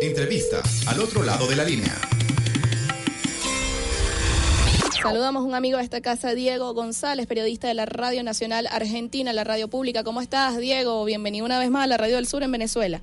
Entrevista al otro lado de la línea. Saludamos a un amigo de esta casa, Diego González, periodista de la Radio Nacional Argentina, la radio pública. ¿Cómo estás, Diego? Bienvenido una vez más a la Radio del Sur en Venezuela.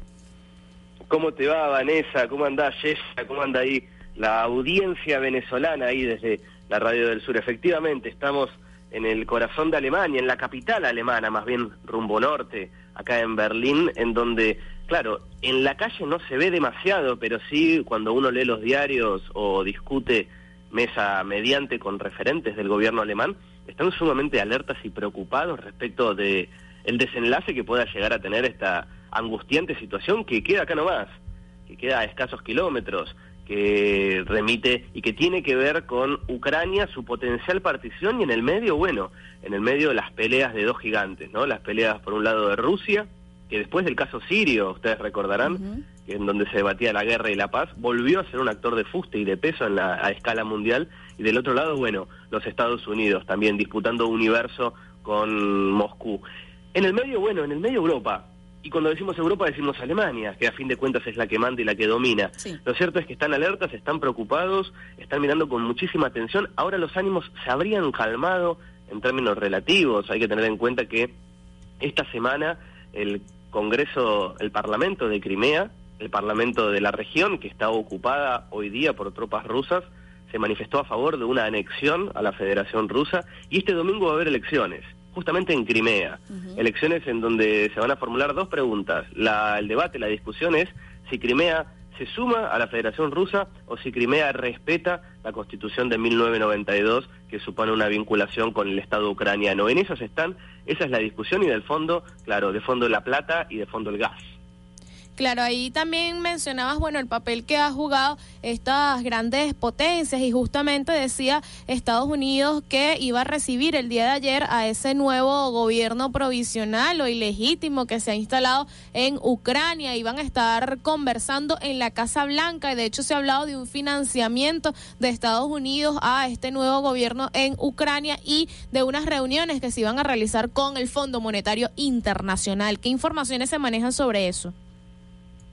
¿Cómo te va, Vanessa? ¿Cómo andás, Jessica? ¿Cómo anda ahí la audiencia venezolana ahí desde la Radio del Sur? Efectivamente, estamos en el corazón de Alemania, en la capital alemana, más bien rumbo norte, acá en Berlín, en donde Claro, en la calle no se ve demasiado, pero sí cuando uno lee los diarios o discute mesa mediante con referentes del gobierno alemán, están sumamente alertas y preocupados respecto de el desenlace que pueda llegar a tener esta angustiante situación que queda acá nomás, que queda a escasos kilómetros, que remite y que tiene que ver con Ucrania, su potencial partición y en el medio, bueno, en el medio las peleas de dos gigantes, ¿no? Las peleas por un lado de Rusia que después del caso sirio, ustedes recordarán, en donde se debatía la guerra y la paz, volvió a ser un actor de fuste y de peso en la, a escala mundial. Y del otro lado, bueno, los Estados Unidos también disputando universo con Moscú. En el medio, bueno, en el medio Europa. Y cuando decimos Europa decimos Alemania, que a fin de cuentas es la que manda y la que domina. Lo cierto es que están alertas, están preocupados, están mirando con muchísima atención. Ahora los ánimos se habrían calmado en términos relativos. Hay que tener en cuenta que esta semana el Congreso, el Parlamento de Crimea, el Parlamento de la región, que está ocupada hoy día por tropas rusas, se manifestó a favor de una anexión a la Federación Rusa y este domingo va a haber elecciones, justamente en Crimea. Elecciones en donde se van a formular dos preguntas. La, el debate, la discusión es si Crimea se suma a la Federación Rusa o si Crimea respeta la Constitución de 1992 que supone una vinculación con el Estado ucraniano. En esas están, esa es la discusión y del fondo, claro, de fondo la plata y de fondo el gas. Claro, ahí también mencionabas, bueno, el papel que ha jugado estas grandes potencias y justamente decía Estados Unidos que iba a recibir el día de ayer a ese nuevo gobierno provisional o ilegítimo que se ha instalado en Ucrania. Iban a estar conversando en la Casa Blanca y de hecho se ha hablado de un financiamiento de Estados Unidos a este nuevo gobierno en Ucrania y de unas reuniones que se iban a realizar con el Fondo Monetario Internacional. ¿Qué informaciones se manejan sobre eso?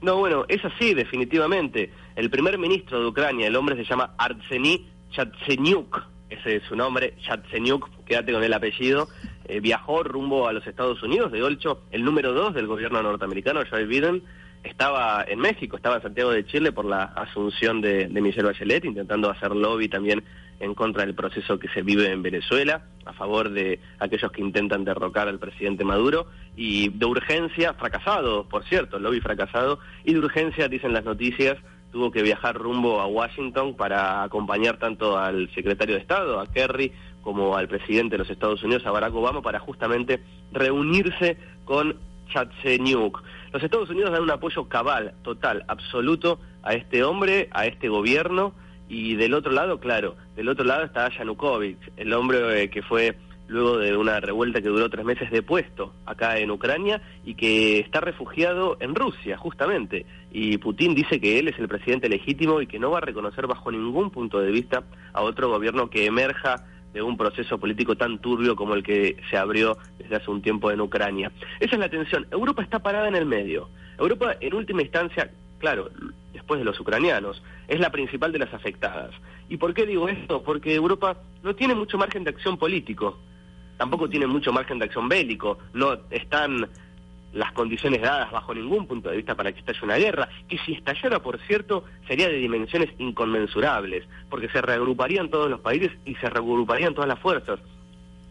No, bueno, es así, definitivamente. El primer ministro de Ucrania, el hombre se llama Arseny Chatsenyuk, ese es su nombre, Chatsenyuk, quédate con el apellido, eh, viajó rumbo a los Estados Unidos, de hecho, el número dos del gobierno norteamericano, Joe Biden, estaba en México, estaba en Santiago de Chile por la asunción de, de Michelle Bachelet, intentando hacer lobby también en contra del proceso que se vive en Venezuela, a favor de aquellos que intentan derrocar al presidente Maduro, y de urgencia, fracasado, por cierto, el lobby fracasado, y de urgencia, dicen las noticias, tuvo que viajar rumbo a Washington para acompañar tanto al secretario de Estado, a Kerry, como al presidente de los Estados Unidos, a Barack Obama, para justamente reunirse con Chatsenyuk. Los Estados Unidos dan un apoyo cabal, total, absoluto a este hombre, a este gobierno, y del otro lado, claro, del otro lado está Yanukovych, el hombre eh, que fue luego de una revuelta que duró tres meses depuesto acá en Ucrania y que está refugiado en Rusia, justamente. Y Putin dice que él es el presidente legítimo y que no va a reconocer bajo ningún punto de vista a otro gobierno que emerja de un proceso político tan turbio como el que se abrió desde hace un tiempo en Ucrania. Esa es la tensión. Europa está parada en el medio. Europa, en última instancia, claro, de los ucranianos, es la principal de las afectadas. ¿Y por qué digo esto? Porque Europa no tiene mucho margen de acción político, tampoco tiene mucho margen de acción bélico, no están las condiciones dadas bajo ningún punto de vista para que estalle una guerra, que si estallara, por cierto, sería de dimensiones inconmensurables, porque se reagruparían todos los países y se reagruparían todas las fuerzas.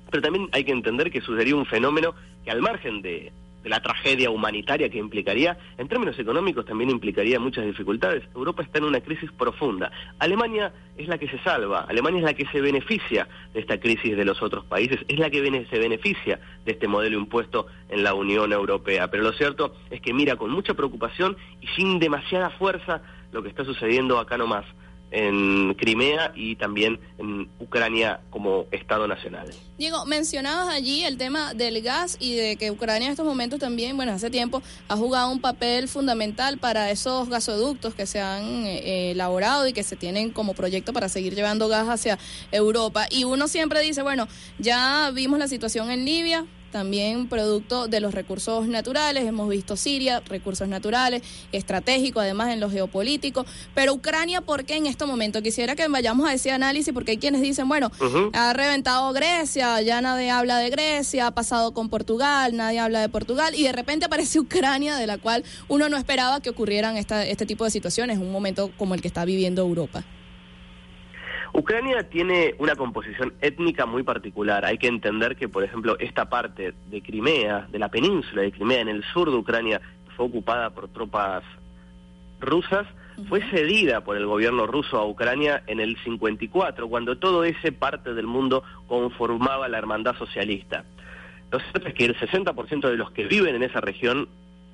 Pero también hay que entender que sucedería un fenómeno que al margen de de la tragedia humanitaria que implicaría, en términos económicos también implicaría muchas dificultades. Europa está en una crisis profunda. Alemania es la que se salva, Alemania es la que se beneficia de esta crisis de los otros países, es la que se beneficia de este modelo impuesto en la Unión Europea. Pero lo cierto es que mira con mucha preocupación y sin demasiada fuerza lo que está sucediendo acá nomás en Crimea y también en Ucrania como Estado nacional. Diego, mencionabas allí el tema del gas y de que Ucrania en estos momentos también, bueno, hace tiempo ha jugado un papel fundamental para esos gasoductos que se han eh, elaborado y que se tienen como proyecto para seguir llevando gas hacia Europa. Y uno siempre dice, bueno, ya vimos la situación en Libia, también producto de los recursos naturales. Hemos visto Siria, recursos naturales, estratégico además en lo geopolítico. Pero Ucrania, ¿por qué en este momento? Quisiera que vayamos a ese análisis porque hay quienes dicen, bueno, ha reventado Grecia, ya nadie habla de Grecia, ha pasado con Portugal, nadie habla de Portugal y de repente aparece Ucrania, de la cual uno no esperaba que ocurrieran esta, este tipo de situaciones en un momento como el que está viviendo Europa. Ucrania tiene una composición étnica muy particular. Hay que entender que, por ejemplo, esta parte de Crimea, de la península de Crimea, en el sur de Ucrania, fue ocupada por tropas rusas, fue cedida por el gobierno ruso a Ucrania en el 54, cuando todo ese parte del mundo conformaba la hermandad socialista. Lo cierto es que el 60% de los que viven en esa región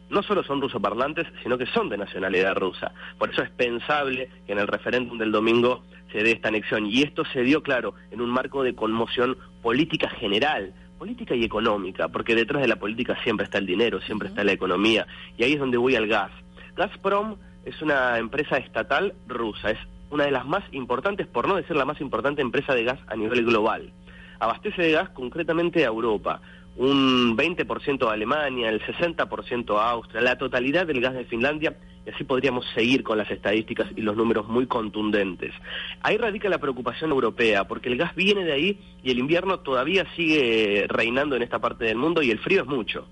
no solo son rusoparlantes, sino que son de nacionalidad rusa. Por eso es pensable que en el referéndum del domingo se dé esta anexión. Y esto se dio, claro, en un marco de conmoción política general, política y económica, porque detrás de la política siempre está el dinero, siempre está la economía. Y ahí es donde voy al gas. Gazprom es una empresa estatal rusa, es una de las más importantes, por no decir la más importante empresa de gas a nivel global. Abastece de gas concretamente a Europa un 20% a Alemania, el 60% a Austria, la totalidad del gas de Finlandia, y así podríamos seguir con las estadísticas y los números muy contundentes. Ahí radica la preocupación europea, porque el gas viene de ahí y el invierno todavía sigue reinando en esta parte del mundo y el frío es mucho.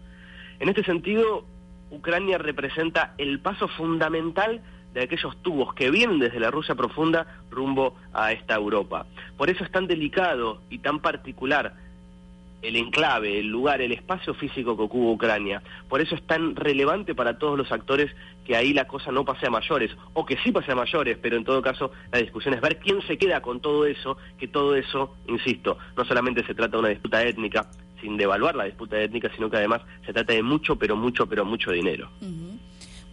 En este sentido, Ucrania representa el paso fundamental de aquellos tubos que vienen desde la Rusia profunda rumbo a esta Europa. Por eso es tan delicado y tan particular el enclave, el lugar, el espacio físico que ocupa Ucrania. Por eso es tan relevante para todos los actores que ahí la cosa no pase a mayores, o que sí pase a mayores, pero en todo caso la discusión es ver quién se queda con todo eso, que todo eso, insisto, no solamente se trata de una disputa étnica, sin devaluar la disputa étnica, sino que además se trata de mucho, pero mucho, pero mucho dinero.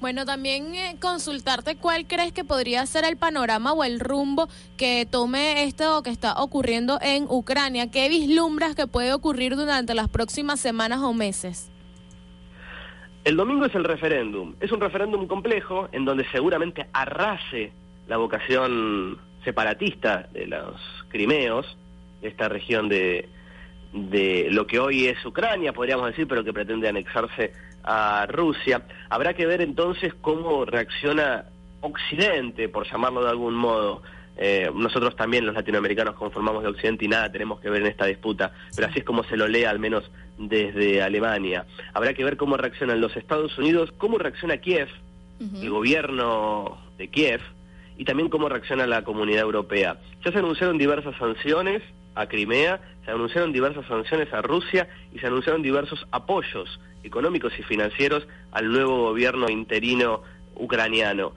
Bueno, también eh, consultarte cuál crees que podría ser el panorama o el rumbo que tome esto que está ocurriendo en Ucrania. ¿Qué vislumbras que puede ocurrir durante las próximas semanas o meses? El domingo es el referéndum. Es un referéndum complejo en donde seguramente arrase la vocación separatista de los crimeos, esta región de, de lo que hoy es Ucrania, podríamos decir, pero que pretende anexarse a Rusia. Habrá que ver entonces cómo reacciona Occidente, por llamarlo de algún modo. Eh, nosotros también los latinoamericanos conformamos de Occidente y nada tenemos que ver en esta disputa, pero así es como se lo lee al menos desde Alemania. Habrá que ver cómo reaccionan los Estados Unidos, cómo reacciona Kiev, el gobierno de Kiev, y también cómo reacciona la comunidad europea. Ya se anunciaron diversas sanciones a Crimea, se anunciaron diversas sanciones a Rusia y se anunciaron diversos apoyos económicos y financieros al nuevo gobierno interino ucraniano.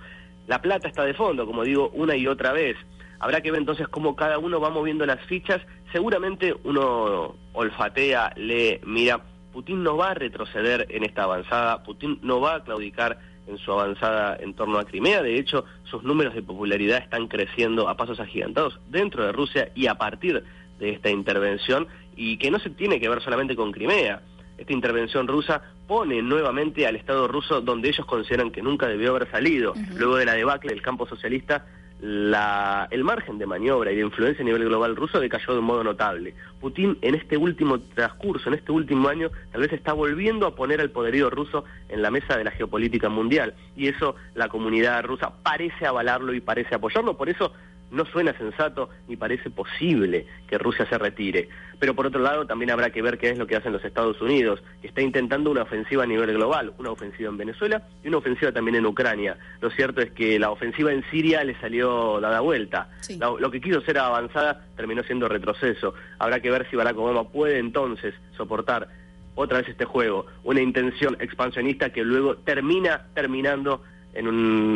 La plata está de fondo, como digo, una y otra vez. Habrá que ver entonces cómo cada uno va moviendo las fichas. Seguramente uno olfatea, lee, mira, Putin no va a retroceder en esta avanzada, Putin no va a claudicar en su avanzada en torno a Crimea. De hecho, sus números de popularidad están creciendo a pasos agigantados dentro de Rusia y a partir de esta intervención y que no se tiene que ver solamente con Crimea. Esta intervención rusa pone nuevamente al Estado ruso donde ellos consideran que nunca debió haber salido. Luego de la debacle del campo socialista, la, el margen de maniobra y de influencia a nivel global ruso decayó de un modo notable. Putin en este último transcurso, en este último año, tal vez está volviendo a poner al poderío ruso en la mesa de la geopolítica mundial. Y eso la comunidad rusa parece avalarlo y parece apoyarlo. Por eso no suena sensato ni parece posible que Rusia se retire. Pero por otro lado también habrá que ver qué es lo que hacen los Estados Unidos, que está intentando una ofensiva a nivel global, una ofensiva en Venezuela y una ofensiva también en Ucrania. Lo cierto es que la ofensiva en Siria le salió dada vuelta. Lo, que quiso ser avanzada terminó siendo retroceso. Habrá que ver si Barack Obama puede entonces soportar otra vez este juego, una intención expansionista que luego termina terminando en,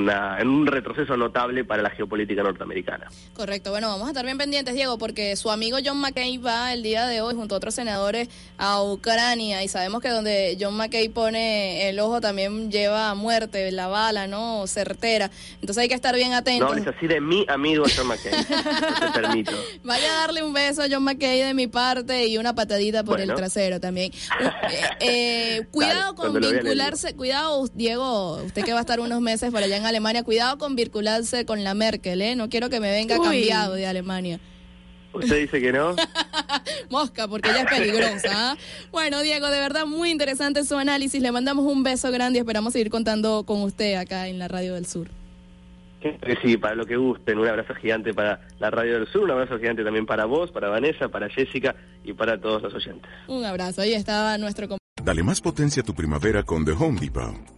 en un retroceso notable para la geopolítica norteamericana. Correcto. Bueno, vamos a estar bien pendientes, Diego, porque su amigo John McCain va el día de hoy junto a otros senadores a Ucrania y sabemos que donde John McCain pone el ojo también lleva a muerte, la bala, ¿no? Certera. Entonces hay que estar bien atentos. No es así de mi amigo John McCain. no te permito. Vaya a darle un beso a John McCain de mi parte y una patadita por el trasero también. Eh, eh, cuidado con vincularse, cuidado, Diego, usted que va a estar unos meses por allá en Alemania. Cuidado con vincularse con la Merkel, ¿eh? No quiero que me venga cambiado de Alemania. ¿Usted dice que no? Mosca, porque ella es peligrosa. ¿ah? Bueno, Diego, de verdad muy interesante su análisis. Le mandamos un beso grande y esperamos seguir contando con usted acá en la Radio del Sur. Sí, para lo que gusten. Un abrazo gigante para la Radio del Sur, un abrazo gigante también para vos, para Vanessa, para Jessica y para todos los oyentes. Un abrazo. Ahí estaba nuestro Dale más potencia a tu primavera con The Home Depot.